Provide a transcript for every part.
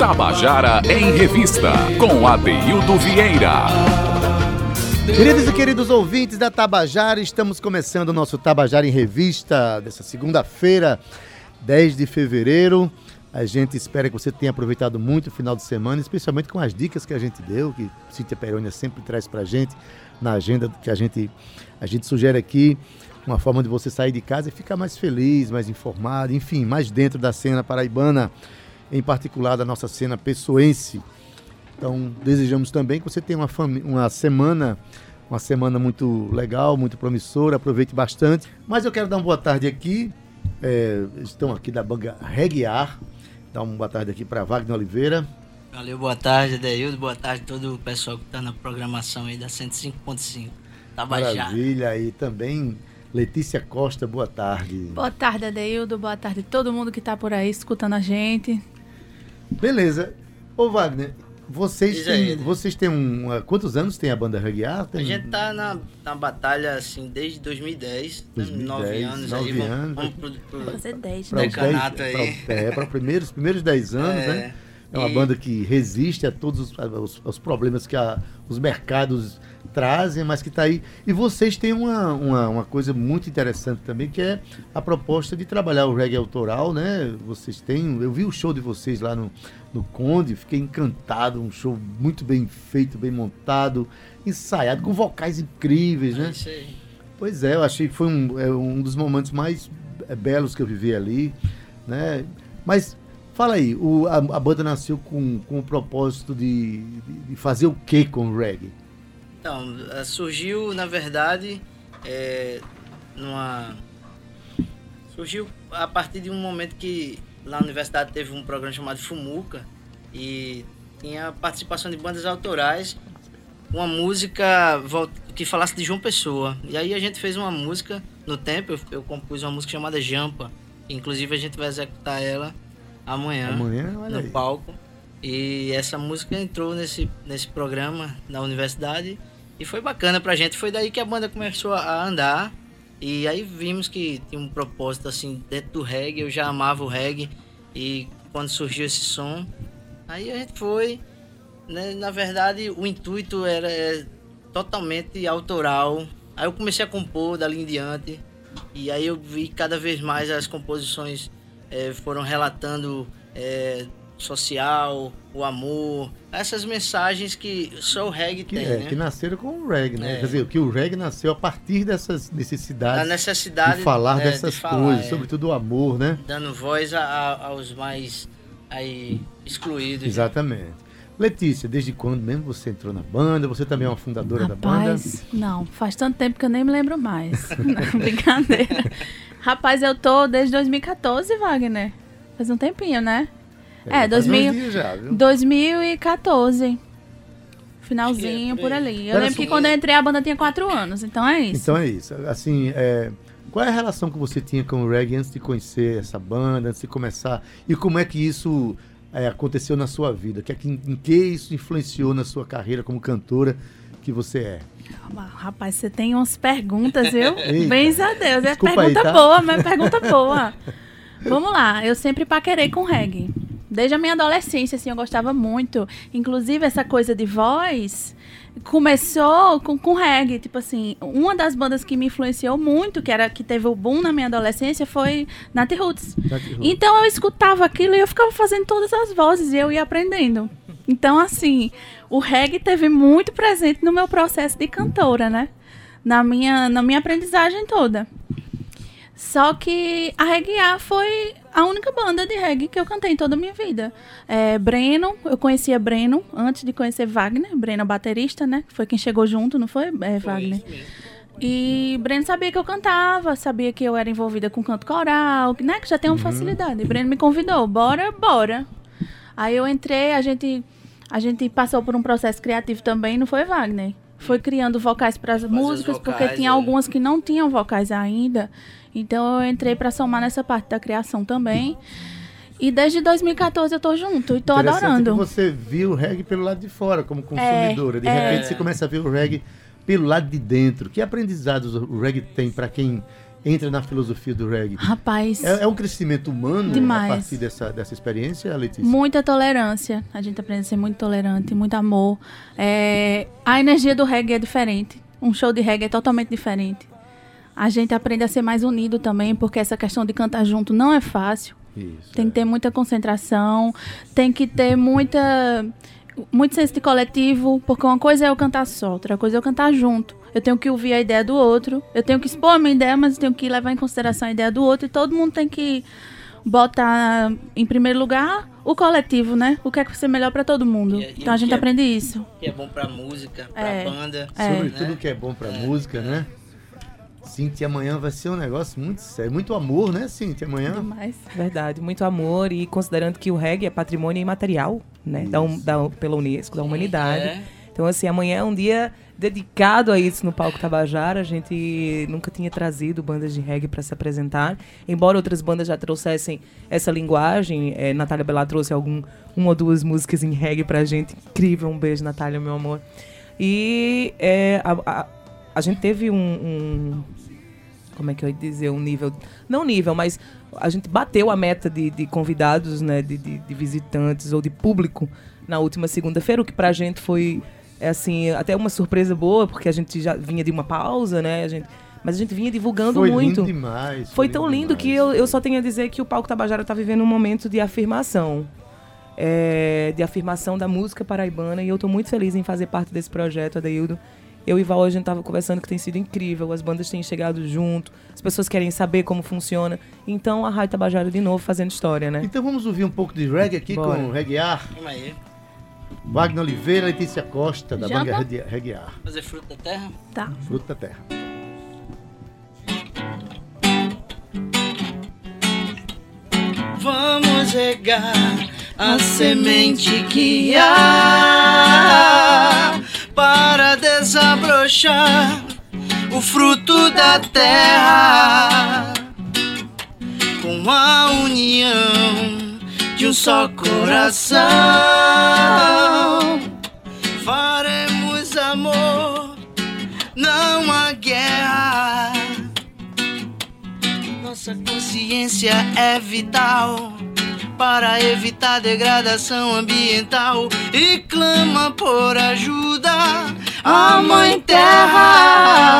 Tabajara em Revista, com Adeildo Vieira. Queridos e queridos ouvintes da Tabajara, estamos começando o nosso Tabajara em Revista dessa segunda-feira, 10 de fevereiro. A gente espera que você tenha aproveitado muito o final de semana, especialmente com as dicas que a gente deu, que Cíntia Perônia sempre traz pra gente na agenda que a gente, a gente sugere aqui uma forma de você sair de casa e ficar mais feliz, mais informado, enfim, mais dentro da cena paraibana, em particular da nossa cena pessoense. Então, desejamos também que você tenha uma, uma semana uma semana muito legal, muito promissora, aproveite bastante. Mas eu quero dar uma boa tarde aqui, é, estão aqui da banda Reguiar, dar uma boa tarde aqui para Wagner Oliveira. Valeu, boa tarde, Adeildo, boa tarde a todo o pessoal que está na programação aí da 105.5. Tabajara. Maravilha, e também Letícia Costa, boa tarde. Boa tarde, Adeildo. Boa tarde a todo mundo que está por aí escutando a gente. Beleza. Ô, Wagner, vocês têm, vocês têm um. Quantos anos tem a banda Reguiar? Tem... A gente tá na, na batalha, assim, desde 2010. 2010 nove anos nove aí. Anos. Vamos, vamos pro, pro, Fazer 10, né? Decanato aí. Pra, é, para primeiros, primeiros 10 anos, é, né? É uma e... banda que resiste a todos os, os, os problemas que a, os mercados trazem, mas que está aí. E vocês têm uma, uma, uma, coisa muito interessante também, que é a proposta de trabalhar o reggae autoral, né? Vocês têm. Eu vi o show de vocês lá no, no Conde, fiquei encantado, um show muito bem feito, bem montado, ensaiado, com vocais incríveis, né? É pois é, eu achei que foi um, é, um dos momentos mais é, belos que eu vivi ali, né? Mas Fala aí, o, a, a, banda nasceu com, com o propósito de, de, fazer o que com o reggae? Então, eh, surgiu, na verdade, é, numa. Surgiu a partir de um momento que lá na universidade teve um programa chamado Fumuca e tinha participação de bandas autorais, uma música que falasse de João Pessoa. E aí a gente fez uma música no tempo, eu, eu compus uma música chamada Jampa. Inclusive a gente vai executar ela amanhã, amanhã no aí. palco. E essa música entrou nesse, nesse programa na universidade e foi bacana pra gente. Foi daí que a banda começou a andar. E aí vimos que tinha um propósito assim dentro do reggae. Eu já amava o reggae. E quando surgiu esse som, aí a gente foi. Né? Na verdade, o intuito era é, totalmente autoral. Aí eu comecei a compor dali em diante. E aí eu vi cada vez mais as composições é, foram relatando é, social, o amor, essas mensagens que só o reggae que, tem, é, né? Que nasceram com o reggae, né? É. Quer dizer, que o reggae nasceu a partir dessas necessidades. A necessidade de falar é, dessas de falar, coisas, é. sobretudo o amor, né? Dando voz a, a, aos mais aí, excluídos. Exatamente. Letícia, desde quando mesmo você entrou na banda? Você também é uma fundadora Rapaz, da banda? Não, faz tanto tempo que eu nem me lembro mais. Brincadeira. Rapaz, eu tô desde 2014, Wagner. Faz um tempinho, né? É, 2000, já, viu? 2014. Finalzinho é por ali. Eu Pera lembro só. que quando eu entrei a banda tinha 4 anos, então é isso. Então é isso. Assim, é, qual é a relação que você tinha com o reggae antes de conhecer essa banda, antes de começar? E como é que isso é, aconteceu na sua vida? Que, em, em que isso influenciou na sua carreira como cantora que você é? Rapaz, você tem umas perguntas, viu? Bens a Deus. É Desculpa pergunta aí, tá? boa, mas é pergunta boa. Vamos lá, eu sempre paquerei com reggae. Desde a minha adolescência, assim, eu gostava muito. Inclusive, essa coisa de voz começou com, com reggae. Tipo assim, uma das bandas que me influenciou muito, que era que teve o boom na minha adolescência, foi Nat Roots. Nat Roots. Então eu escutava aquilo e eu ficava fazendo todas as vozes e eu ia aprendendo. Então, assim, o reggae teve muito presente no meu processo de cantora, né? Na minha, na minha aprendizagem toda. Só que a Reggae A foi a única banda de reggae que eu cantei em toda a minha vida. É, Breno, eu conhecia Breno antes de conhecer Wagner. Breno é baterista, né? Foi quem chegou junto, não foi, é, Wagner? E Breno sabia que eu cantava, sabia que eu era envolvida com canto coral, né? Que já tem uma facilidade. E Breno me convidou, bora, bora. Aí eu entrei, a gente, a gente passou por um processo criativo também, não foi, Wagner? Foi criando vocais para as músicas, porque tinha é. algumas que não tinham vocais ainda. Então eu entrei para somar nessa parte da criação também. E desde 2014 eu tô junto e tô adorando. que você viu o reggae pelo lado de fora, como consumidora. de é. repente você começa a ver o reggae pelo lado de dentro. Que aprendizados o reggae tem para quem entra na filosofia do reggae? Rapaz, É, é um crescimento humano Demais. a partir dessa, dessa experiência, Letícia? muita tolerância. A gente aprende a ser muito tolerante, muito amor. É, a energia do reggae é diferente. Um show de reggae é totalmente diferente. A gente aprende a ser mais unido também, porque essa questão de cantar junto não é fácil. Isso, Tem é. que ter muita concentração, tem que ter muita muito senso de coletivo, porque uma coisa é eu cantar só, outra coisa é eu cantar junto. Eu tenho que ouvir a ideia do outro, eu tenho que expor a minha ideia, mas eu tenho que levar em consideração a ideia do outro e todo mundo tem que botar em primeiro lugar o coletivo, né? O que é que vai ser melhor pra todo mundo. E- e então a gente é- aprende isso. Que é bom pra música, pra É. banda. É. Sobretudo né? que é bom pra É. música, né? Cintia, amanhã vai ser um negócio muito sério. Muito amor, né, Cintia? Amanhã. Demais. Verdade, muito amor e considerando que o reggae é patrimônio imaterial, né, da, hum- da- pela Unesco, da humanidade. É. Então, assim, amanhã é um dia dedicado a isso no Palco Tabajara. A gente nunca tinha trazido bandas de reggae para se apresentar, embora outras bandas já trouxessem essa linguagem. É, Natália Bela trouxe algum, uma ou duas músicas em reggae pra gente. Incrível, um beijo, Natália, meu amor. E é, a, a, a gente teve um, um- Como é que eu ia dizer? Um nível. Não nível, mas a gente bateu a meta de, de convidados, né? De, de, de visitantes ou de público na última segunda-feira, o que pra gente foi, é, assim, até uma surpresa boa, porque a gente já vinha de uma pausa, né? A gente, mas a gente vinha divulgando Foi muito. lindo demais. Foi tão lindo demais. que eu, eu só tenho a dizer que o Palco Tabajara está vivendo um momento de afirmação. É, de afirmação da música paraibana. E eu estou muito feliz em fazer parte desse projeto, Adeildo. Eu e Val, a gente estava conversando que tem sido incrível. As bandas têm chegado junto. As pessoas querem saber como funciona. Então, a Rádio Tabajara de novo fazendo história, né? Então vamos ouvir um pouco de reggae aqui Bora. com o Reggaear. Vamos aí. Wagner Oliveira, Letícia Costa, da Janta? banda Reggae- Reggaear. Fazer fruta da terra. Tá. Fruto da Terra. Vamos regar a semente que há para desabrochar o fruto da terra com a união de um só coração. Faremos amor, não há guerra. Nossa consciência é vital para evitar degradação ambiental e clama por ajuda a Mãe Terra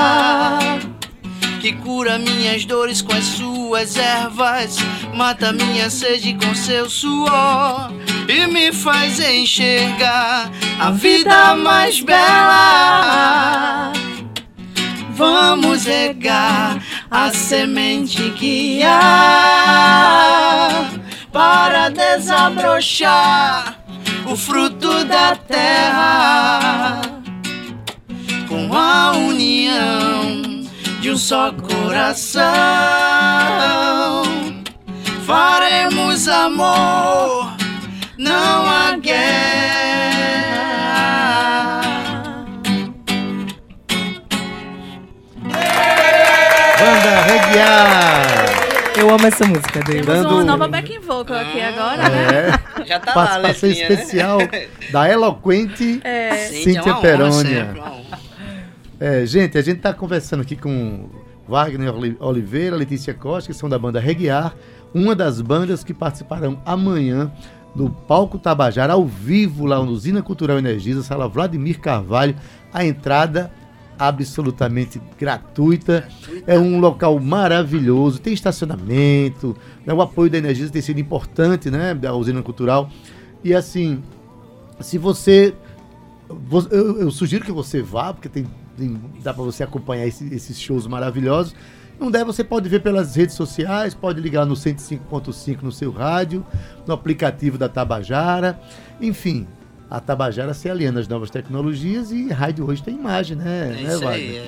que cura minhas dores com as suas ervas, mata minha sede com seu suor e me faz enxergar a vida mais bela. Vamos regar a semente que há para desabrochar o fruto da terra com a união de um só coração. Faremos amor, não há guerra. Banda Reggaear! Eu amo essa música, Adeildo. Temos Dando- uma nova backing vocal aqui agora, né? É, Já tá lá letrinha, né? especial da eloquente É. Cíntia é uma honra Perônia. sempre, uma honra. É, gente, a gente está conversando aqui com Wagner Oli- Oliveira, Letícia Costa, que são da banda Reguiar, uma das bandas que participarão amanhã no Palco Tabajara, ao vivo, lá no Usina Cultural Energisa, sala Vladimir Carvalho. A entrada absolutamente gratuita. É um local maravilhoso, tem estacionamento, né? o apoio da Energisa tem sido importante, né, da usina cultural. E assim, se você vo- eu, eu sugiro que você vá, porque tem- dá para você acompanhar esse- esses shows maravilhosos. Não der, você pode ver pelas redes sociais, pode ligar no 105.5 no seu rádio, no aplicativo da Tabajara. Enfim, a Tabajara se aliena às novas tecnologias e rádio hoje tem imagem, né? É né, isso aí. Wagner?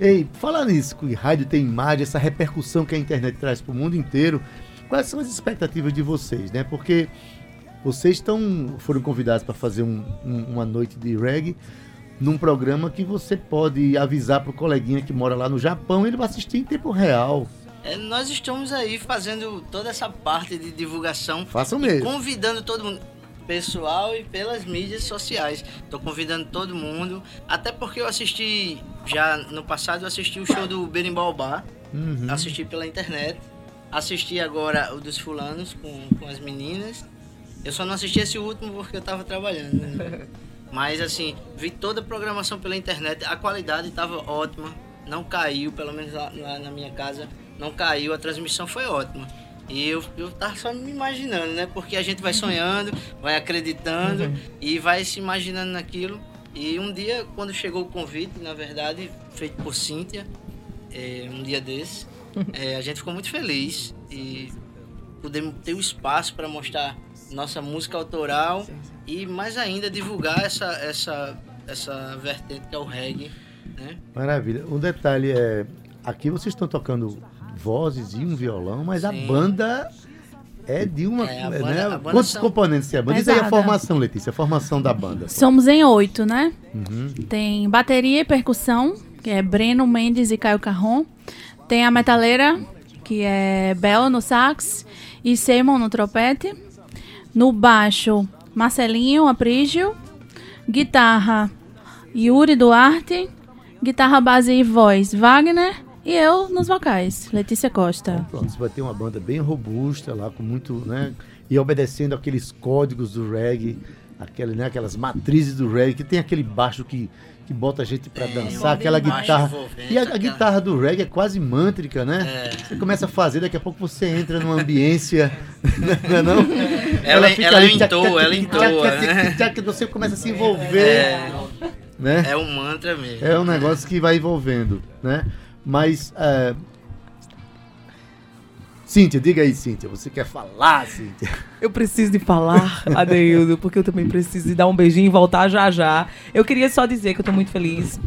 é. Ei, falar nisso, que rádio tem imagem, essa repercussão que a internet traz para o mundo inteiro, quais são as expectativas de vocês, né? Porque vocês estão, foram convidados para fazer um- um- uma noite de reggae num programa que você pode avisar para o coleguinha que mora lá no Japão, ele vai assistir em tempo real. É, nós estamos aí fazendo toda essa parte de divulgação Façam mesmo. convidando todo mundo, pessoal e pelas mídias sociais. Tô convidando todo mundo, até porque eu assisti já no passado eu assisti o show do Berimbau Bar Uhum. assisti pela internet. Assisti agora o dos fulanos com, com as meninas. Eu só não assisti esse último porque eu tava trabalhando. né? Mas assim, vi toda a programação pela internet, a qualidade estava ótima, não caiu, pelo menos lá, lá na minha casa, não caiu, a transmissão foi ótima. E eu, eu tava só me imaginando, né? Porque a gente vai sonhando, vai acreditando e vai se imaginando naquilo. E um dia, quando chegou o convite, na verdade, feito por Cíntia, é, um dia desse, é, a gente ficou muito feliz e podemos ter o espaço para mostrar nossa música autoral e mais ainda divulgar essa essa essa vertente que é o reggae, né? Maravilha. Um detalhe é, aqui vocês estão tocando vozes e um violão, mas a Sim. banda é de uma, É, a né? banda- a banda Quantos são- componentes tem a banda? Diz aí a Pesada. formação, Letícia, a formação da banda. Somos em oito, né? Uhum. Tem bateria e percussão, que é Breno Mendes e Caio Carron. Tem a metaleira, que é Bel no sax e Simon no trompete. No baixo, Marcelinho Aprígio. Guitarra, Yuri Duarte. Guitarra base e voz, Wagner. E eu nos vocais, Letícia Costa. Pronto, você vai ter uma banda bem robusta lá, com muito, né? E obedecendo aqueles códigos do reggae, aquele, né, aquelas matrizes do reggae, que tem aquele baixo que, que bota a gente pra Tem, dançar, aquela guitarra. E a, a guitarra do reggae é quase mântrica, né? É. Você começa a fazer, daqui a pouco você entra numa ambiência. não é não? Ela- ela ali, entoa, ela entoa, né? tchac, Você começa a se envolver. É, Né? é um mantra mesmo. É um negócio que vai envolvendo, né? Mas. É... Cíntia, diga aí, Cíntia. Você quer falar, Cíntia? Eu preciso de falar, Adeildo, porque eu também preciso de dar um beijinho e voltar já já. Eu queria só dizer que eu tô muito feliz.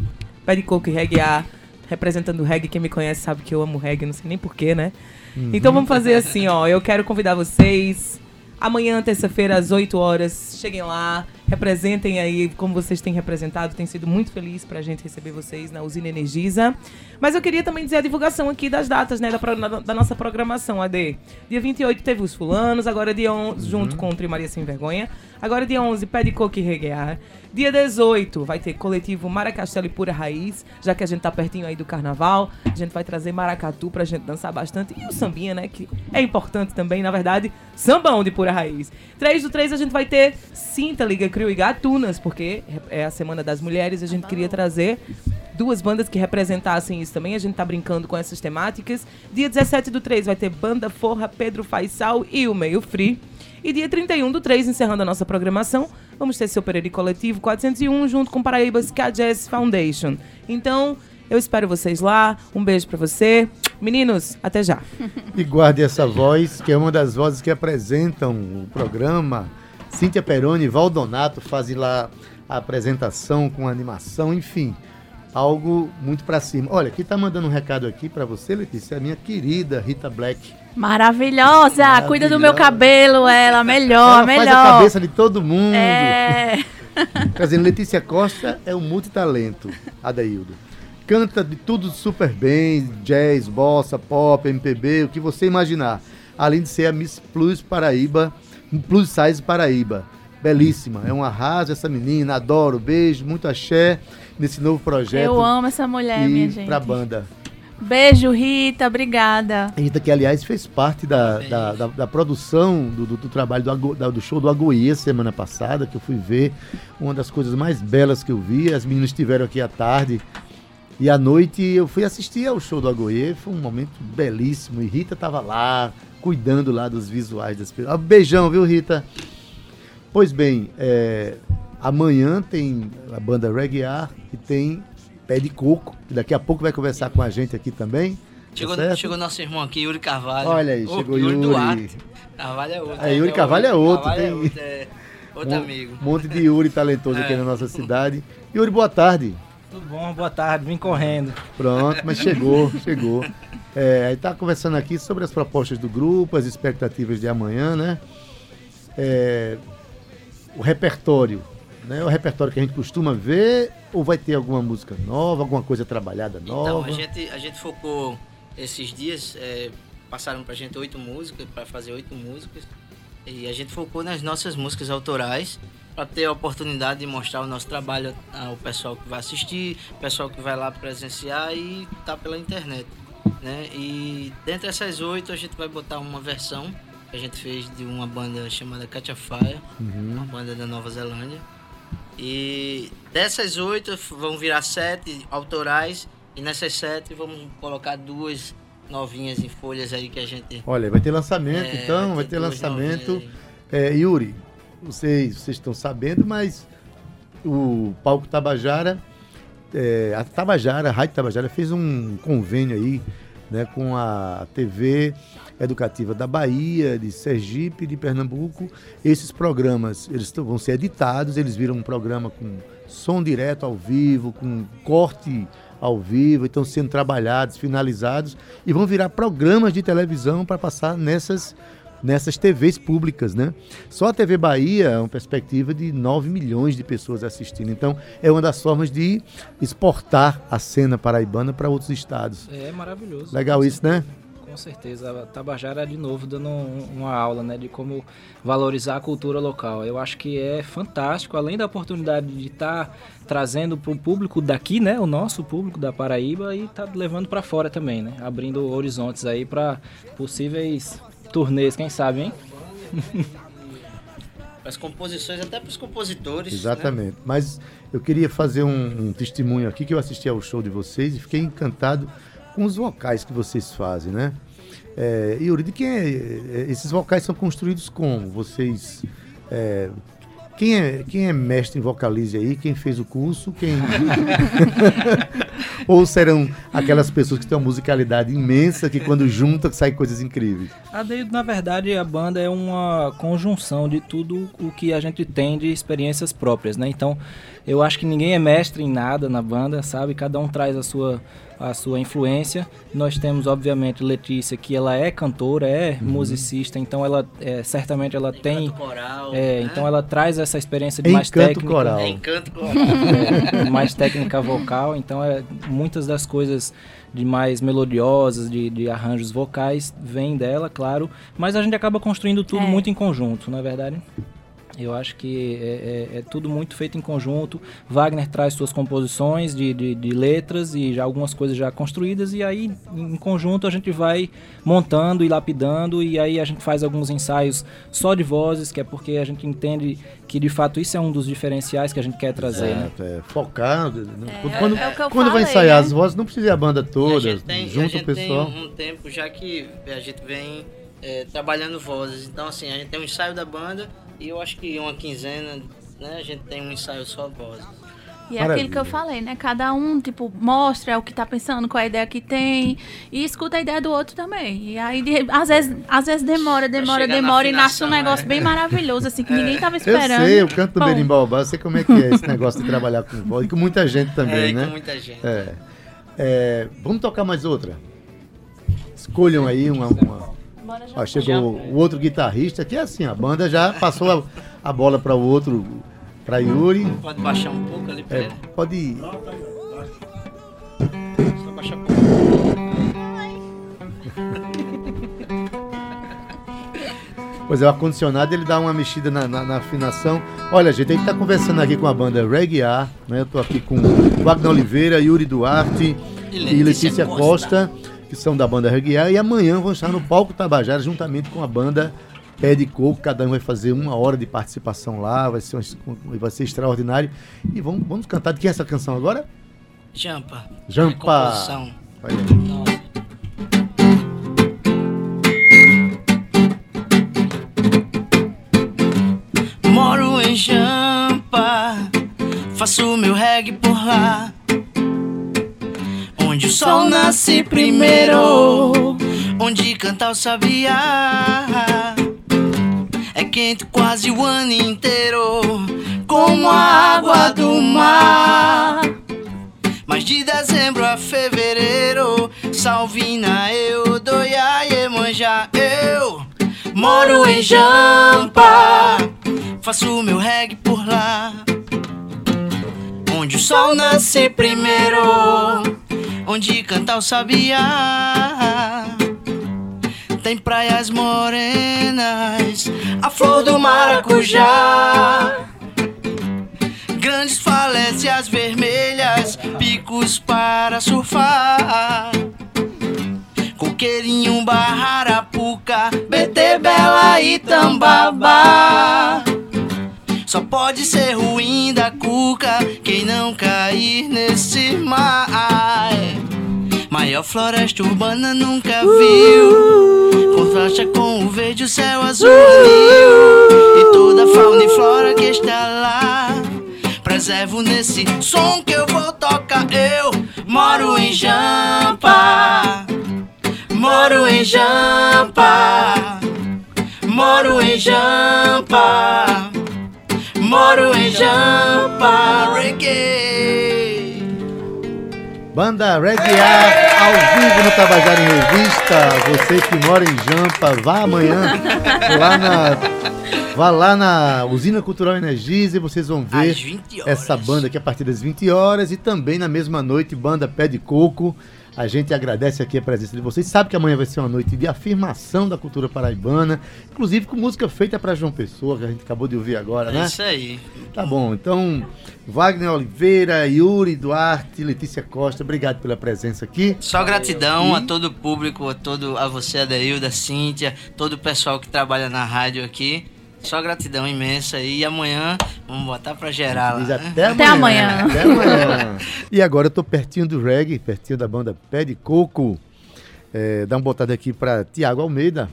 Pé de coco e reggae A, representando o reggae. Quem me conhece sabe que eu amo reggae, não sei nem porquê, né? Então vamos fazer assim, ó. Eu quero convidar vocês. Amanhã, terça-feira, às 8 horas, cheguem lá, representem aí como vocês têm representado. Tem sido muito feliz pra gente receber vocês na Usina Energisa. Mas eu queria também dizer a divulgação aqui das datas, né, da, da- da nossa programação, AD. Dia 28 teve os fulanos, agora dia 11, junto com o Tri Maria Sem Vergonha. Agora dia 11, Pé de Coque Reguear. Dia 18 vai ter coletivo Maracastelo e Pura Raiz, já que a gente tá pertinho aí do carnaval. A gente vai trazer maracatu pra gente dançar bastante. E o sambinha, né, que é importante também, na verdade, sambão de Pura Raiz. 3 do 3 a gente vai ter Cinta, Liga Crio e Gatunas, porque é a Semana das Mulheres a gente queria trazer duas bandas que representassem isso também. A gente tá brincando com essas temáticas. Dia 17 do 3 vai ter Banda Forra, Pedro Faisal e o Meio Free. E dia 31 do 3, encerrando a nossa programação, vamos ter seu Pereira Coletivo 401 junto com Paraíba Ska Jazz Foundation. Então, eu espero vocês lá. Um beijo pra você. Meninos, até já. E guarde essa voz, que é uma das vozes que apresentam o programa. Cíntia Peroni e Valdonato fazem lá a apresentação com animação, enfim. Algo muito pra cima. Olha, quem tá mandando um recado aqui pra você, Letícia, é a minha querida Rita Black. Maravilhosa! Cuida do meu Maravilhosa. cabelo, ela, melhor, Ela melhor. faz a cabeça de todo mundo. É. Quer dizer, Letícia Costa é um multitalento, Adaildo. Canta de tudo super bem, jazz, bossa, pop, MPB, o que você imaginar. Além de ser a Miss Plus Paraíba, Plus Size Paraíba. Belíssima, é um arraso essa menina, adoro, beijo, muito axé nesse novo projeto. Eu amo essa mulher, e minha gente. pra banda. Beijo, Rita, obrigada. Rita, que aliás fez parte da, da, da- da produção do, do- do trabalho do, do show do Agoia semana passada, que eu fui ver. Uma das coisas mais belas que eu vi. As meninas estiveram aqui à tarde. E à noite eu fui assistir ao show do Agoie. Foi um momento belíssimo. E Rita estava lá, cuidando lá dos visuais das pessoas. Ah, Beijão, viu, Rita? Pois bem, é, amanhã tem a banda Reggae e tem Pé de Coco, que daqui a pouco vai conversar com a gente aqui também. tá Chegou, certo? chegou nosso irmão aqui, Yuri Carvalho. Olha aí, Ô, chegou Yuri. Duarte. Carvalho é outro. É, Yuri Carvalho é outro, Carvalho é tem- outro, é outro Um amigo. monte de Yuri talentoso aqui É. na nossa cidade. Yuri, boa tarde. Tudo bom? Boa tarde, vim correndo. Pronto, mas chegou, chegou. É, aí tá conversando aqui sobre as propostas do grupo, as expectativas de amanhã, né? É, o repertório, né? O repertório que a gente costuma ver, ou vai ter alguma música nova, alguma coisa trabalhada Então, nova? a gente, a gente focou esses dias, é, passaram pra gente oito músicas, para fazer oito músicas. E a gente focou nas nossas músicas autorais para ter a oportunidade de mostrar o nosso trabalho ao pessoal que vai assistir, pessoal que vai lá presenciar e tá pela internet. né? E dentre essas oito a gente vai botar uma versão que a gente fez de uma banda chamada Catch Fire, uma banda da Nova Zelândia. E dessas oito vão virar sete autorais e nessas sete vamos colocar duas novinhas em folhas aí que a gente. Olha, vai ter lançamento, É, então, vai ter duas lançamento. novinhas aí. É, Yuri, vocês, vocês estão sabendo, mas o Palco Tabajara, é, a Tabajara, a Rádio Tabajara fez um convênio aí né, com a TV Educativa da Bahia, de Sergipe, de Pernambuco. Esses programas eles vão ser editados, eles viram um programa com som direto ao vivo, com corte ao vivo, estão sendo trabalhados, finalizados e vão virar programas de televisão para passar nessas nessas TVs públicas, né? Só a TV Bahia é uma perspectiva de 9 milhões de pessoas assistindo. Então, é uma das formas de exportar a cena paraibana para outros estados. É maravilhoso. Legal isso, né? Com certeza. A Tabajara, de novo, dando um- uma aula né, de como valorizar a cultura local. Eu acho que é fantástico, além da oportunidade de estar trazendo para o público daqui, né, o nosso público da Paraíba, e tá levando para fora também, né? Abrindo horizontes aí para possíveis turnês, quem sabe, hein? As composições, até para os compositores. né? Exatamente. Mas eu queria fazer um, um testemunho aqui que eu assisti ao show de vocês e fiquei encantado com os vocais que vocês fazem, né? É, Yuri, de quem é, é, esses vocais são construídos como? Vocês é, quem é quem é mestre em vocalize aí? Quem fez o curso? Quem ou serão aquelas pessoas que têm uma musicalidade imensa que quando junta sai coisas incríveis? A Deildo, na verdade, a banda é uma conjunção de tudo o que a gente tem de experiências próprias, né? Então, eu acho que ninguém é mestre em nada na banda, sabe? Cada um traz a sua a sua influência. Nós temos, obviamente, Letícia, que ela é cantora, é musicista, então ela é, certamente ela tem Canto coral. é, né? então ela traz essa experiência de mais Encanto técnica, coral. É encanto coral. é, mais técnica vocal, então é, muitas das coisas de mais melodiosas, de, de arranjos vocais, vêm dela, claro, mas a gente acaba construindo tudo É. muito em conjunto, não é verdade? Eu acho que é, é- é tudo muito feito em conjunto. Wagner traz suas composições de, de, de letras e já algumas coisas já construídas, e aí em conjunto a gente vai montando e lapidando, e aí a gente faz alguns ensaios só de vozes, que é porque a gente entende que de fato isso é um dos diferenciais que a gente quer trazer. né? É, focado. né? É, quando é o que eu quando vai falei, ensaiar né? as vozes, não precisa ir a banda a toda, gente tem, a junta gente o pessoal. tem um tempo já que a gente vem é, trabalhando vozes. Então, assim, a gente tem um ensaio da banda e eu acho que uma quinzena, né, a gente tem um ensaio só vozes. E é Maravilha. aquilo que eu falei, né? Cada um, tipo, mostra o que tá pensando, qual a ideia que tem e escuta a ideia do outro também. E aí, de- às vezes, às vezes demora, demora, chegar na demora e nasce um afinação, negócio é. bem maravilhoso, assim, que ninguém tava Eu esperando. sei, eu canto do Bom, Berimbau eu sei como é que é esse negócio de trabalhar com voz e com muita gente é, também, e né? com muita gente. É. É, vamos tocar mais outra? Escolham aí uma. uma... Ó, chegou o outro guitarrista, que é assim, a banda já passou a, a bola para o outro, para Yuri. Pode baixar um pouco ali pra É, ele. pode ir. Só baixar um pouco. Pois é, o ar-condicionado ele dá uma mexida na, na- na afinação. Olha, gente, a gente tá conversando aqui com a banda Reggae A, né? Eu tô aqui com Wagner Oliveira, Yuri Duarte E e Letícia Letícia Costa. Costa, que são da banda A, e amanhã vão estar no palco Tabajara juntamente com a banda Pé de Coco. Cada um vai fazer uma hora de participação lá, vai ser, um- vai ser extraordinário. E vamos, vamos cantar de quem é essa canção agora? Jampa. Jampa. Composição. Olha aí. Nossa. Moro em Jampa, faço meu reggae por lá. Sol nasce primeiro, onde canta o sabiá. É quente quase o ano inteiro, como a água do mar. Mas de dezembro a fevereiro, Salvina, eu, Doia e Emanjá, eu moro em Jampa, faço meu reggae por lá. Onde o sol nasce primeiro, onde canta o sabiá. Tem praias morenas, a flor do maracujá. Grandes falésias vermelhas, picos para surfar. Chiqueirinho, Barrarapuca, BT Bela e Tambabá. Só pode ser ruim da cuca quem não cair nesse mar. Maior floresta urbana nunca viu. Contrasta com o verde, o céu azul anil. E toda a fauna e flora que está lá. Preservo nesse som que eu vou tocar. Eu moro em Jampa. Moro em Jampa. Moro em Jampa. Moro em Jampa. Reggae. Banda Reggae ao vivo no Tabajara em Revista. Você que mora em Jampa, vá amanhã lá na, vá lá na Usina Cultural Energize e vocês vão ver Às 20 horas. essa banda aqui a partir das 20 horas e também na mesma noite, banda Pé de Coco. A gente agradece aqui a presença de vocês. Sabe que amanhã vai ser uma noite de afirmação da cultura paraibana, inclusive com música feita para João Pessoa, que a gente acabou de ouvir agora, É né? isso aí. Tá bom, então Wagner Oliveira, Yuri Duarte, Letícia Costa, obrigado pela presença aqui. Só gratidão a todo o público, a, todo, a você, Adeilda, Cíntia, todo o pessoal que trabalha na rádio aqui. Só gratidão imensa aí. E amanhã vamos botar pra gerar lá. até né? amanhã. amanhã. Até amanhã. e agora eu tô pertinho do reggae, pertinho da banda Pé de Coco. É, dá uma botada aqui para Tiago Almeida.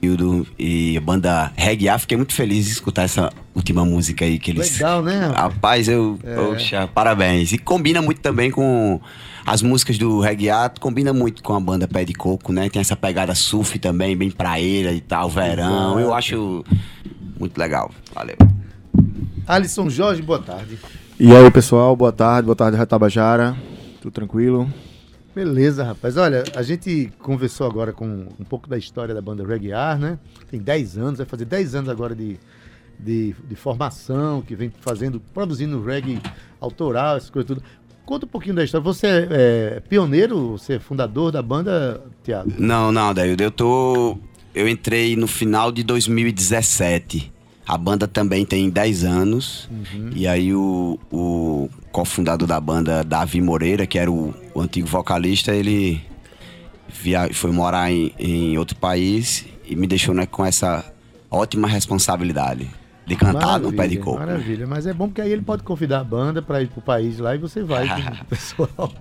Hildo e a banda Reggae A. Fiquei muito feliz de escutar essa última música aí que eles. Legal, né? Rapaz, eu. Poxa, parabéns. E combina muito também com as músicas do Reggae A, combina muito com a banda Pé de Coco, né? Tem essa pegada surf também, bem praeira e tal, verão. Eu acho muito legal. Valeu. Alisson Jorge, boa tarde. E aí, pessoal, boa tarde, boa tarde, Ratabajara. Tudo tranquilo? Beleza, rapaz. Olha, a gente conversou agora com um pouco da história da banda Reggae né? Tem 10 anos, vai fazer 10 anos agora de, de, de formação, que vem fazendo, produzindo reggae autoral, essas coisas tudo. Conta um pouquinho da história. Você é, é pioneiro, você é fundador da banda, Tiago? Não, não, Daildo, eu tô. Eu entrei no final de 2017. A banda também tem 10 anos. E aí o, o cofundador da banda, Davi Moreira, que era o, o antigo vocalista, ele via, foi morar em, em outro país e me deixou né, com essa ótima responsabilidade de cantar no pé de coco. Maravilha, mas é bom porque aí ele pode convidar a banda para ir pro país lá e você vai com o pessoal.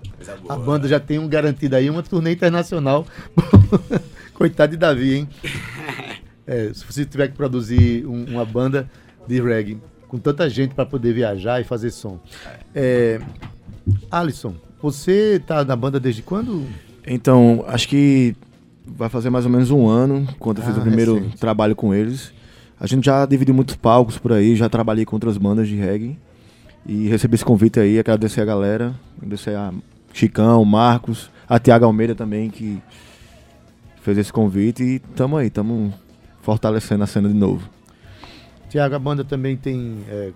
A banda já tem um garantido aí uma turnê internacional. Coitado de Davi, hein? É, se você tiver que produzir um- uma banda de reggae com tanta gente para poder viajar e fazer som. É, Alisson, você tá na banda desde quando? Então, acho que vai fazer mais ou menos um ano, quando eu fiz Ah, o primeiro recente. trabalho com eles. A gente já dividiu muitos palcos por aí, já trabalhei com outras bandas de reggae. E recebi esse convite aí, agradecer a galera, agradecer a Chicão, Marcos, a Tiago Almeida também, que fez esse convite. E tamo aí, tamo fortalecendo a cena de novo. Tiago, a banda também tem. é,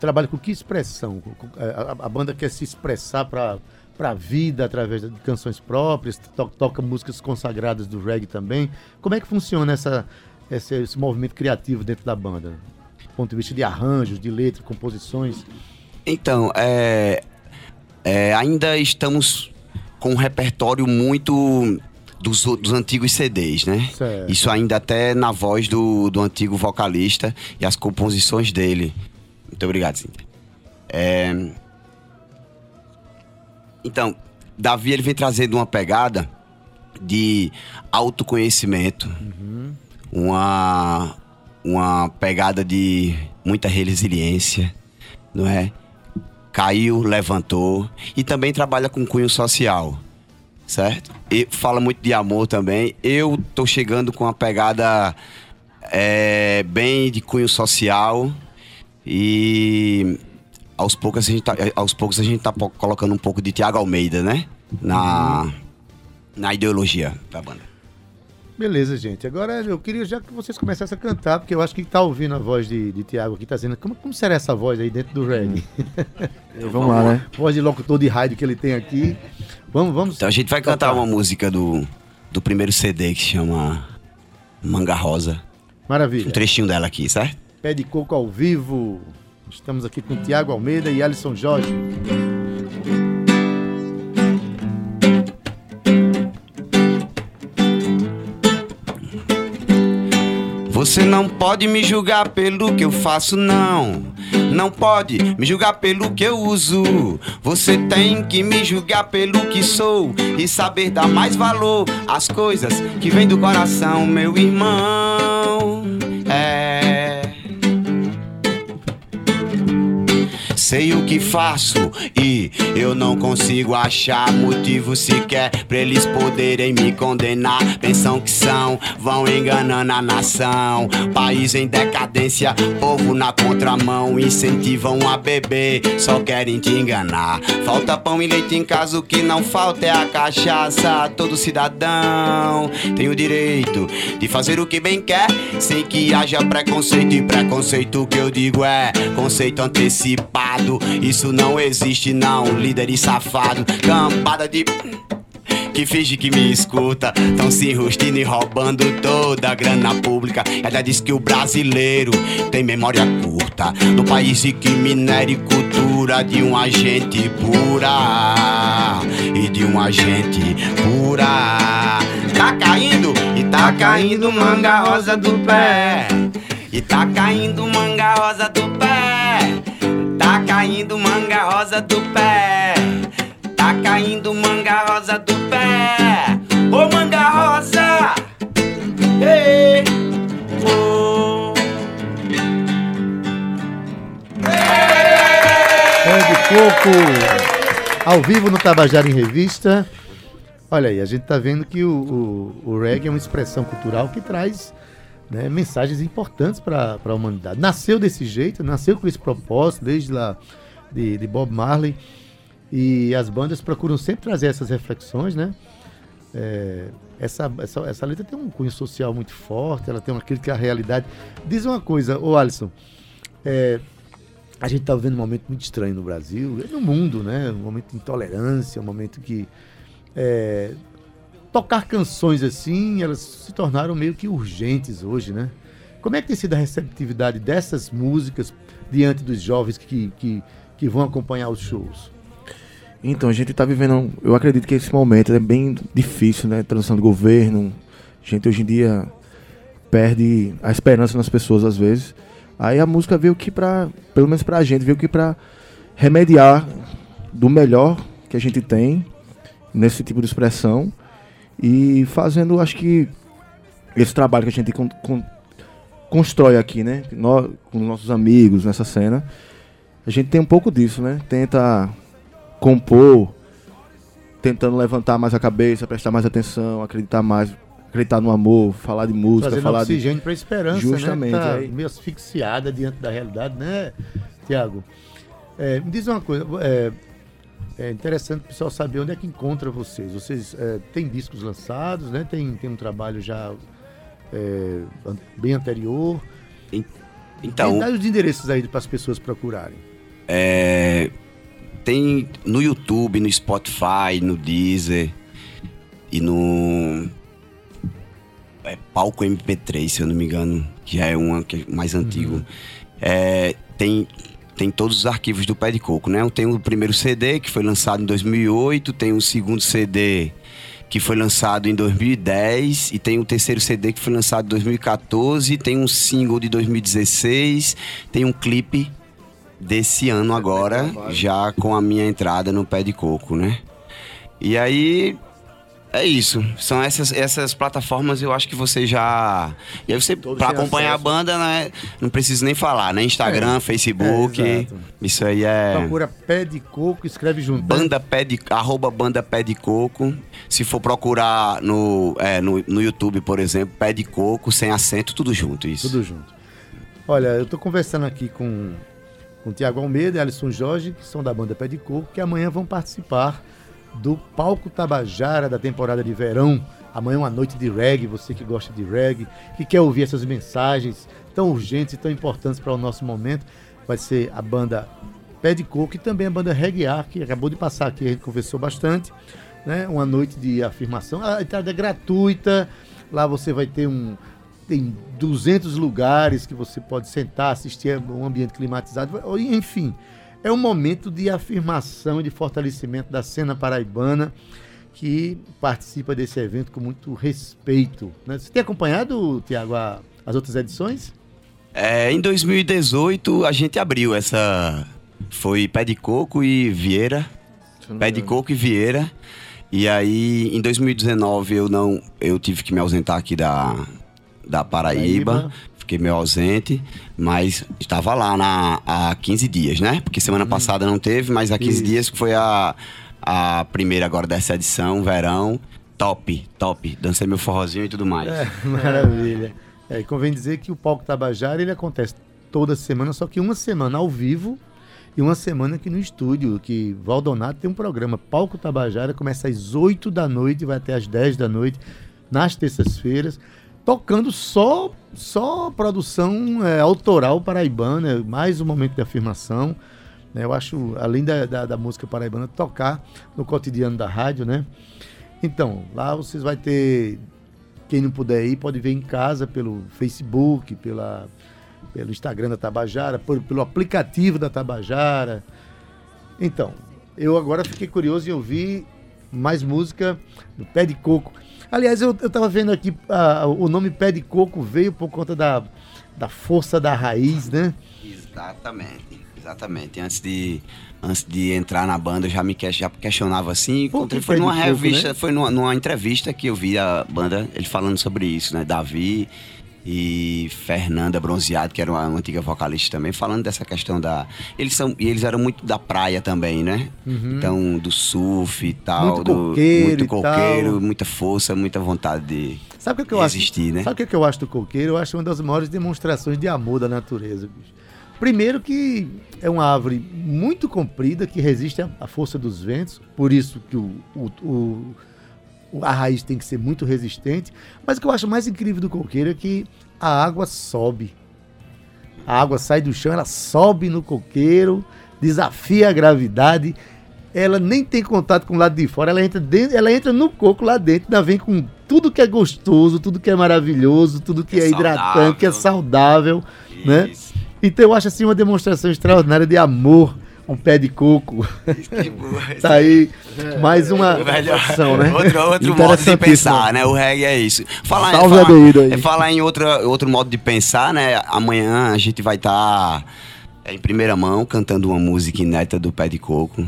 trabalha com que expressão? É, A, a banda quer se expressar para a vida através de canções próprias, to- toca músicas consagradas do reggae também. Como é que funciona essa, esse, esse movimento criativo dentro da banda? Do ponto de vista de arranjos, de letras, composições. Então, é, é, ainda estamos com um repertório muito dos, dos antigos CDs, né? Certo. Isso ainda até na voz do, do antigo vocalista e as composições dele. Muito obrigado, Cíntia. É, Então, Davi ele vem trazendo uma pegada de autoconhecimento, uma, uma pegada de muita resiliência, não é? Caiu, levantou e também trabalha com cunho social, certo? E fala muito de amor também. Eu tô chegando com uma pegada é, bem de cunho social e aos poucos a gente tá, aos poucos a gente tá colocando um pouco de Tiago Almeida, né? Na na ideologia da banda. Beleza, gente. Agora eu queria já que vocês começassem a cantar, porque eu acho que tá ouvindo a voz de, de Tiago aqui, tá dizendo como, como será essa voz aí dentro do reggae? Vamos lá, né? voz de locutor de rádio que ele tem aqui. Vamos, vamos. Então a gente vai cantar uma música do, do primeiro CD que chama Manga Rosa. Maravilha. Um trechinho dela aqui, certo? Pé de Coco ao vivo. Estamos aqui com Tiago Almeida e Alisson Jorge. Você não pode me julgar pelo que eu faço, não. Não pode me julgar pelo que eu uso. Você tem que me julgar pelo que sou e saber dar mais valor às coisas que vêm do coração, meu irmão. Sei o que faço e eu não consigo achar motivo sequer pra eles poderem me condenar. Pensam que são, vão enganando a nação. País em decadência, povo na contramão. Incentivam a beber, só querem te enganar. Falta pão e leite em casa, o que não falta é a cachaça. Todo cidadão tem o direito de fazer o que bem quer, sem que haja preconceito. E preconceito que eu digo é conceito antecipado. Isso não existe, não, líder e safado. Cambada de. Que finge que me escuta, tão se enrustando e roubando toda a grana pública. Ela diz que o brasileiro tem memória curta. No país em que minério e cultura de um agente pura. E de um agente pura. Tá caindo e tá caindo manga rosa do pé. E tá caindo manga rosa do pé. Tá caindo manga rosa do pé. Tá caindo manga rosa do pé. Ô manga rosa. Ei. de coco ao vivo no Tabajara em Revista. Olha aí, a gente tá vendo que o, o, o reggae é uma expressão cultural que traz né, mensagens importantes para a humanidade. Nasceu desse jeito, nasceu com esse propósito, desde lá de, de Bob Marley. E as bandas procuram sempre trazer essas reflexões, né? É, essa, essa, essa letra tem um cunho social muito forte, ela tem uma crítica à realidade. Diz uma coisa, ô Alisson, é, a gente está vivendo um momento muito estranho no Brasil, no mundo, né? Um momento de intolerância, um momento que é, tocar canções assim, elas se tornaram meio que urgentes hoje, né? Como é que tem sido a receptividade dessas músicas diante dos jovens que, que, que vão acompanhar os shows? Então, a gente está vivendo, eu acredito que esse momento é bem difícil, né? Transição do governo. A gente hoje em dia perde a esperança nas pessoas às vezes. Aí a música veio que pra, pelo menos pra gente, veio que pra remediar do melhor que a gente tem nesse tipo de expressão e fazendo, acho que esse trabalho que a gente con- con- constrói aqui, né? Nó- com nossos amigos nessa cena, a gente tem um pouco disso, né? Tenta compor, tentando levantar mais a cabeça, prestar mais atenção, acreditar mais, acreditar no amor, falar de música, Trazendo falar de oxigênio para a esperança, Justamente, né? Tá aí. meio asfixiada diante da realidade, né, Tiago? É, me diz uma coisa, é, é interessante o pessoal saber onde é que encontra vocês. Vocês é, têm discos lançados, né? Tem, tem um trabalho já é, bem anterior. Então, Dá os endereços aí para as pessoas procurarem. É, tem no YouTube, no Spotify, no Deezer e no é, Palco MP3, se eu não me engano, que já é uma que é mais antigo. É, tem tem todos os arquivos do Pé de Coco, né? Tem o primeiro CD que foi lançado em 2008, tem o segundo CD que foi lançado em 2010 e tem o terceiro CD que foi lançado em 2014, tem um single de 2016, tem um clipe desse ano agora, já com a minha entrada no pé de coco, né? E aí é isso. São essas, essas plataformas, eu acho que você já. E aí você, Todos pra acompanhar acesso. a banda, né? Não preciso nem falar, né? Instagram, Facebook. é, isso aí é. Procura Pé de Coco, escreve junto. Banda pé de, arroba banda pé de coco. Se for procurar no, é, no, no YouTube, por exemplo, pé de coco, sem acento, tudo junto, isso. Tudo junto. Olha, eu tô conversando aqui com, com o Tiago Almeida e Alisson Jorge, que são da banda Pé de Coco, que amanhã vão participar do Palco Tabajara da temporada de verão. Amanhã é uma noite de reggae, você que gosta de reggae, que quer ouvir essas mensagens tão urgentes e tão importantes para o nosso momento, vai ser a banda Pé de Coco e também a banda Reggae Ar, que acabou de passar aqui, a gente conversou bastante. Né? Uma noite de afirmação. A entrada é gratuita, lá você vai ter um, tem 200 lugares que você pode sentar, assistir a um ambiente climatizado, enfim. É um momento de afirmação e de fortalecimento da cena paraibana que participa desse evento com muito respeito. né? Você tem acompanhado, Tiago, as outras edições? É, em 2018 a gente abriu essa. Foi Pé de Coco e Vieira. Pé de Coco e Vieira. E aí, em 2019, eu não. Eu tive que me ausentar aqui da, da Paraíba. Paraíba. Fiquei meio ausente, mas estava lá na, há 15 dias, né? Porque semana passada não teve, mas há 15 Isso. dias que foi a, a primeira agora dessa edição, verão. Top, top. Dancei meu forrozinho e tudo mais. É, maravilha. É, e convém dizer que o Palco Tabajara ele acontece toda semana, só que uma semana ao vivo e uma semana aqui no estúdio, que Valdonato tem um programa. Palco Tabajara começa às 8 da noite e vai até às 10 da noite, nas terças-feiras, tocando só, só produção é, autoral paraibana, mais um momento de afirmação. né? Eu acho, além da, da, da música paraibana, tocar no cotidiano da rádio, né? Então, lá vocês vai ter quem não puder ir pode ver em casa pelo Facebook, pela, pelo Instagram da Tabajara, por- pelo aplicativo da Tabajara. Então, eu agora fiquei curioso em ouvir mais música do Pé de Coco. Aliás, eu, eu tava vendo aqui, ah, o nome Pé de Coco veio por conta da, da força da raiz, né? Exatamente, exatamente. Antes de, antes de entrar na banda, eu já me que- já questionava assim. Encontrei, foi numa coco, revista, né? foi numa, numa entrevista que eu vi a banda, ele falando sobre isso, né? Davi e Fernanda Bronzeado, que era uma, uma antiga vocalista também, falando dessa questão da. Eles são. E eles eram muito da praia também, né? Então, do surf e tal. Uhum. Muito do, coqueiro muito coqueiro, muita força, muita vontade de. Sabe o que, que eu acho? Né? Sabe o que, que eu acho do coqueiro? Eu acho uma das maiores demonstrações de amor da natureza, bicho. Primeiro que é uma árvore muito comprida que resiste à- força dos ventos, por isso que o- o- o- a raiz tem que ser muito resistente. Mas o que eu acho mais incrível do coqueiro é que a água sobe. A água sai do chão, ela sobe no coqueiro, desafia a gravidade. Ela nem tem contato com o lado de fora, ela entra, dentro, ela entra no coco lá dentro, ainda vem com tudo que é gostoso, tudo que é maravilhoso, tudo que é, É hidratante, que é saudável, né? Isso. Então eu acho assim uma demonstração extraordinária de amor, um pé de coco. Que boa. Tá aí mais uma demonstração, né? Outro, outro modo de pensar, né? O reggae é isso. Falar, Salve, falar, é falar em outra, outro modo de pensar, né? Amanhã a gente vai estar em primeira mão cantando uma música inédita do Pé de Coco.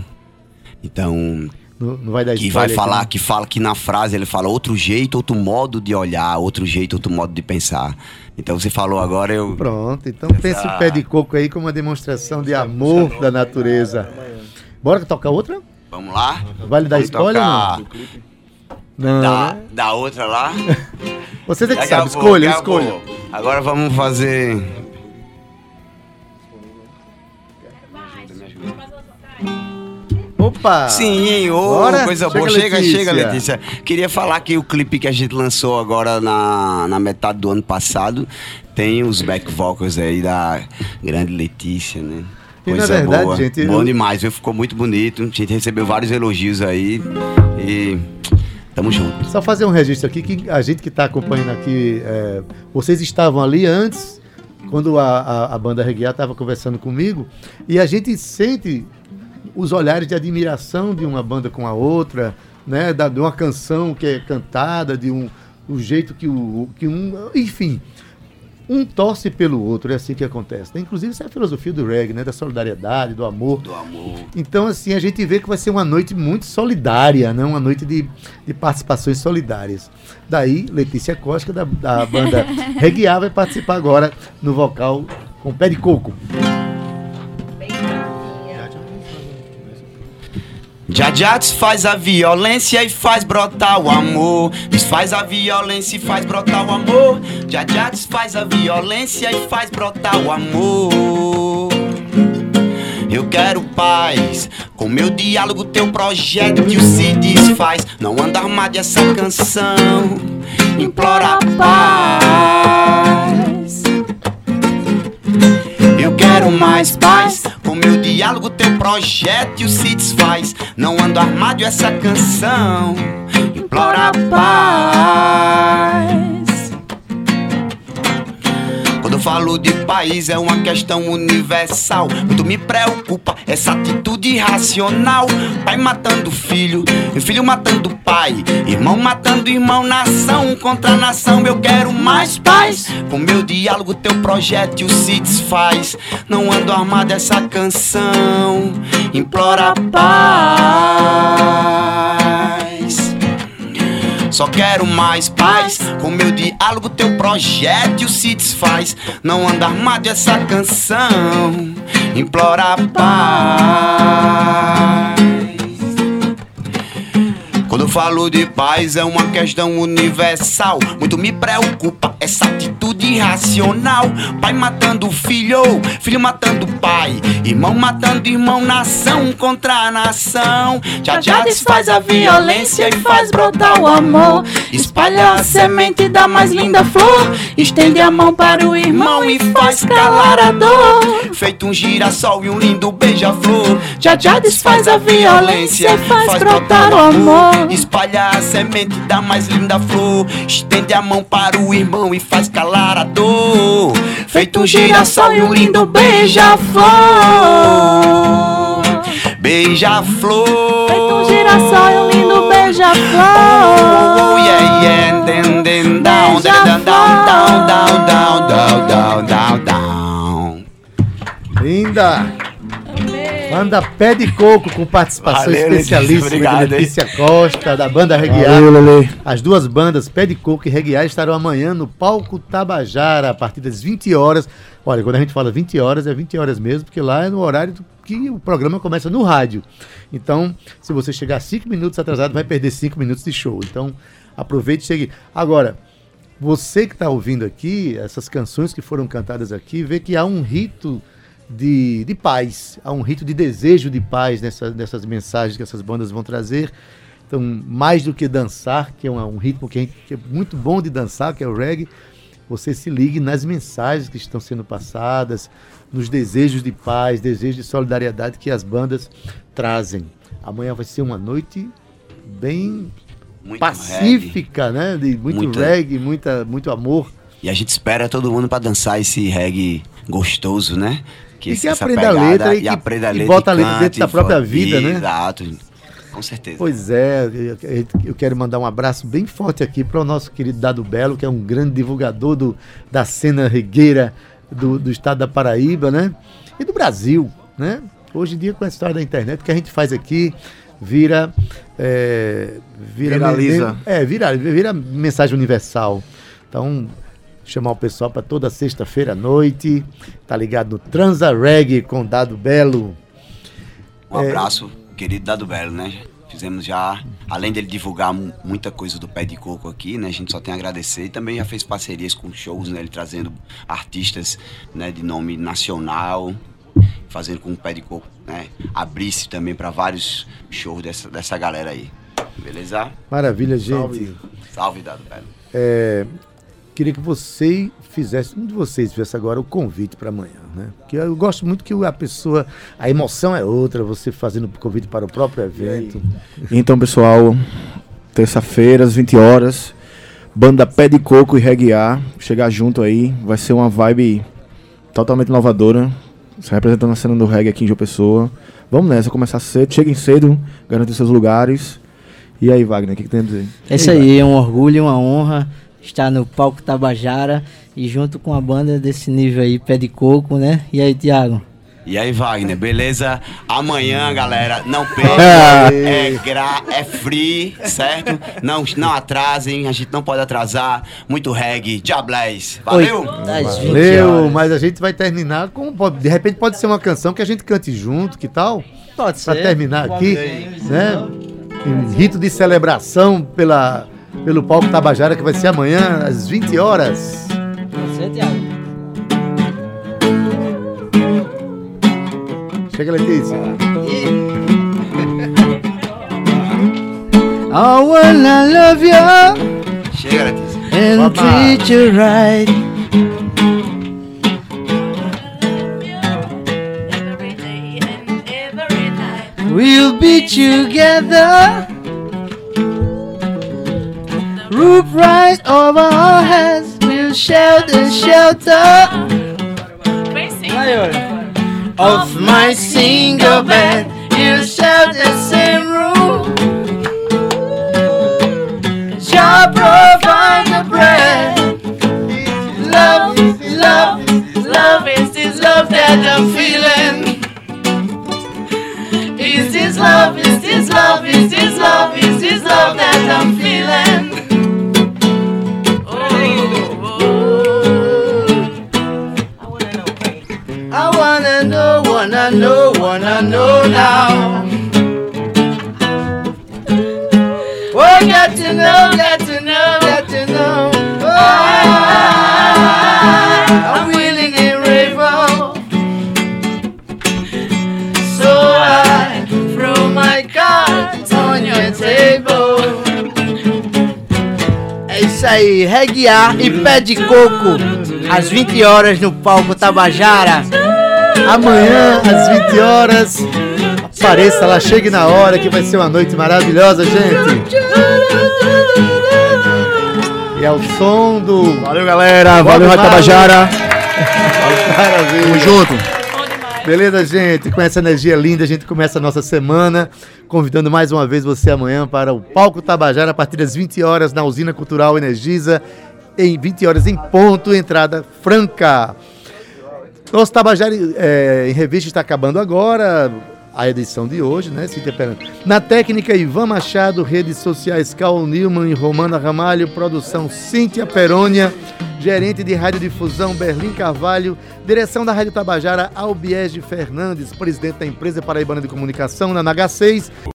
Então, Não, não vai dar que vai falar, aqui, que fala que na frase ele fala outro jeito, outro modo de olhar, outro jeito, outro modo de pensar. Então você falou agora, eu. Pronto, então pense o pé de coco aí como uma demonstração de amor da natureza. Bora tocar outra? Vamos lá? Vale dar spoiler ou tocar não? Não. Da, né? da outra lá. Você é que Daqui sabe, a pouco, escolha, daqui a escolha. Agora vamos fazer. Opa! Sim, ô, Bora? coisa boa. Chega, Chega, Letícia. chega, Letícia. Queria falar que o clipe que a gente lançou agora na, na metade do ano passado tem os back vocals aí da grande Letícia, né? E, na verdade, gente, Bom demais, viu? ficou muito bonito. A gente recebeu vários elogios aí. E tamo junto. Só fazer um registro aqui que a gente que está acompanhando aqui, é, vocês estavam ali antes, quando a, a, a banda Reguiar estava conversando comigo, e a gente sente os olhares de admiração de uma banda com a outra, né, da, de uma canção que é cantada, de um o jeito que o que um, enfim, um torce pelo outro, é assim que acontece. né? Inclusive, essa é a filosofia do reggae, né? Da solidariedade, do amor. Do amor. Então, assim, a gente vê que vai ser uma noite muito solidária, né? Uma noite de, de participações solidárias. Daí, Letícia Costa, da, da banda Reguiar, vai participar agora no vocal com Pé de Coco. Já desfaz a violência e faz brotar o amor. Desfaz a violência e faz brotar o amor. Já desfaz a violência e faz brotar o amor. Eu quero paz, com meu diálogo, teu projeto que se desfaz. Não anda armado essa canção, implora paz. Eu quero mais paz. Com meu diálogo, teu projeto se desfaz. Não ando armado essa canção. Implora paz. Quando falo de país é uma questão universal. Muito me preocupa essa atitude irracional. Pai matando filho, e filho matando pai, irmão matando irmão, nação contra nação. Eu quero mais paz. Com meu diálogo, teu projétil se desfaz. Não ando armado essa canção, implora paz. Só quero mais paz. Com meu diálogo, teu projétil se desfaz. Não anda armado essa canção. Implora paz. Quando falo de paz é uma questão universal. Muito me preocupa essa atitude irracional. Pai matando filho, filho matando pai, irmão matando irmão, nação contra nação. Já já desfaz a violência e faz brotar o amor. Espalha a semente da mais linda flor. Estende a mão para o irmão e faz calar a dor. Feito um girassol e um lindo beija-flor. Já já desfaz a violência e faz brotar o amor espalha a semente da mais linda flor. Estende a mão para o irmão e faz calar a dor. Feito um girassol e um lindo beija-flor. Beija-flor. Feito um girassol e um lindo beija-flor. Oh, oh, yeah, yeah, down, down, down, down, down, down, down, down. Linda! Banda Pé de Coco com participação Valeu, especialíssima obrigado, de hein? Letícia Costa, da banda Reguiar. Valeu. As duas bandas, Pé de Coco e Reguiar, estarão amanhã no Palco Tabajara, a partir das 20 horas. Olha, quando a gente fala 20 horas, é 20 horas mesmo, porque lá é no horário do- que o programa começa no rádio. Então, se você chegar 5 minutos atrasado, vai perder 5 minutos de show. Então, aproveite e chegue. Agora, você que está ouvindo aqui, essas canções que foram cantadas aqui, vê que há um rito de, de paz, há um rito de desejo de paz nessa, nessas mensagens que essas bandas vão trazer. Então, mais do que dançar, que é um, um ritmo que, gente- que é muito bom de dançar, que é o reggae, você se ligue nas mensagens que estão sendo passadas, nos desejos de paz, desejos de solidariedade que as bandas trazem. Amanhã vai ser uma noite bem Muito reggae. pacífica, né? De muito Muita- reggae, muita, muito amor. E a gente espera todo mundo pra dançar esse reggae gostoso, né? E esse- que aprenda a letra e que- aprenda a e letra bota a letra cante, dentro da própria vida, né? Exato. Com certeza. Pois é, eu- eu quero mandar um abraço bem forte aqui para o nosso querido Dado Belo, que é um grande divulgador do, da cena regueira do, do estado da Paraíba, né? E do Brasil, né? Hoje em dia, com a história da internet, o que a gente faz aqui vira. é, vira Viraliza. É, vira, vira mensagem universal. Então, chamar o pessoal para toda sexta-feira à noite. Tá ligado no Transa Reggae com Dado Belo. Um abraço, querido Dado Belo, né? Fizemos já, além dele divulgar mu- muita coisa do pé de coco aqui, né? A gente só tem a agradecer e também já fez parcerias com shows, né? Ele trazendo artistas né, de nome nacional, fazendo com que o pé de coco, né? Abrisse também para vários shows dessa, dessa galera aí. Beleza? Maravilha, gente. Salve, Dado Belo. É, queria que você fizesse, um de vocês fizesse agora o convite para amanhã, né? Porque eu gosto muito que a pessoa, a emoção é outra, você fazendo o convite para o próprio evento. Então, pessoal, terça-feira, às 20 horas, banda Pé de Coco e Reguear, chegar junto aí, vai ser uma vibe totalmente inovadora, se representando a cena do reggae aqui em João Pessoa. Vamos nessa, começar cedo, cheguem cedo, garantir seus lugares. E aí, Wagner, o que, que tem a dizer? É isso aí, é um orgulho e uma honra estar no palco Tabajara e junto com a banda desse nível aí, Pé de Coco, né? E aí, Tiago? E aí, Wagner, beleza? Amanhã, galera, não perca. é, gra é free, certo? Não, não atrasem, a gente não pode atrasar. Muito reggae. Diablés. Valeu! Das 20 Valeu, mas a gente vai terminar com, de repente pode ser uma canção que a gente cante junto, que tal? Pode Para ser. terminar aqui, né? Em rito de celebração pela, pelo palco Tabajara que vai ser amanhã às 20 horas. Ser, Tiago? Chega, Letícia. I wanna love you Chega, Letícia. and treat you right. Every day and every night. We'll be together. Roof right over our heads. Share the shelter of my single bed. You share the same room. Shall provide the bread. Love, love, love is this love that I'm feeling. Is this love, is this love, is this love, is this love that I'm feeling? Know, know, wanna know now. Oh, got to know, got to know, got to know. Oh, I'm willing and able. So I throw my cards on your table. É isso aí, reguear e pé de coco, às 20 horas no palco Tabajara. Amanhã, às 20 horas, apareça lá, chegue na hora que vai ser uma noite maravilhosa, gente. E é o som do. Valeu, galera. Valeu, Valeu, Rádio Tabajara. Maravilha. Tamo junto. Beleza, gente? Com essa energia linda, a gente começa a nossa semana, convidando mais uma vez você amanhã para o Palco Tabajara, a partir das 20 horas, na Usina Cultural Energisa, em 20 horas em ponto, entrada franca. Nosso Tabajara é, em revista está acabando agora, a edição de hoje, né? Cíntia Perante. Na técnica, Ivan Machado, redes sociais Cal Newman e Romana Ramalho, produção Cíntia Perônia, gerente de radiodifusão Berlim Carvalho, direção da Rádio Tabajara Albiege Fernandes, presidente da empresa Paraibana de Comunicação, na NH6.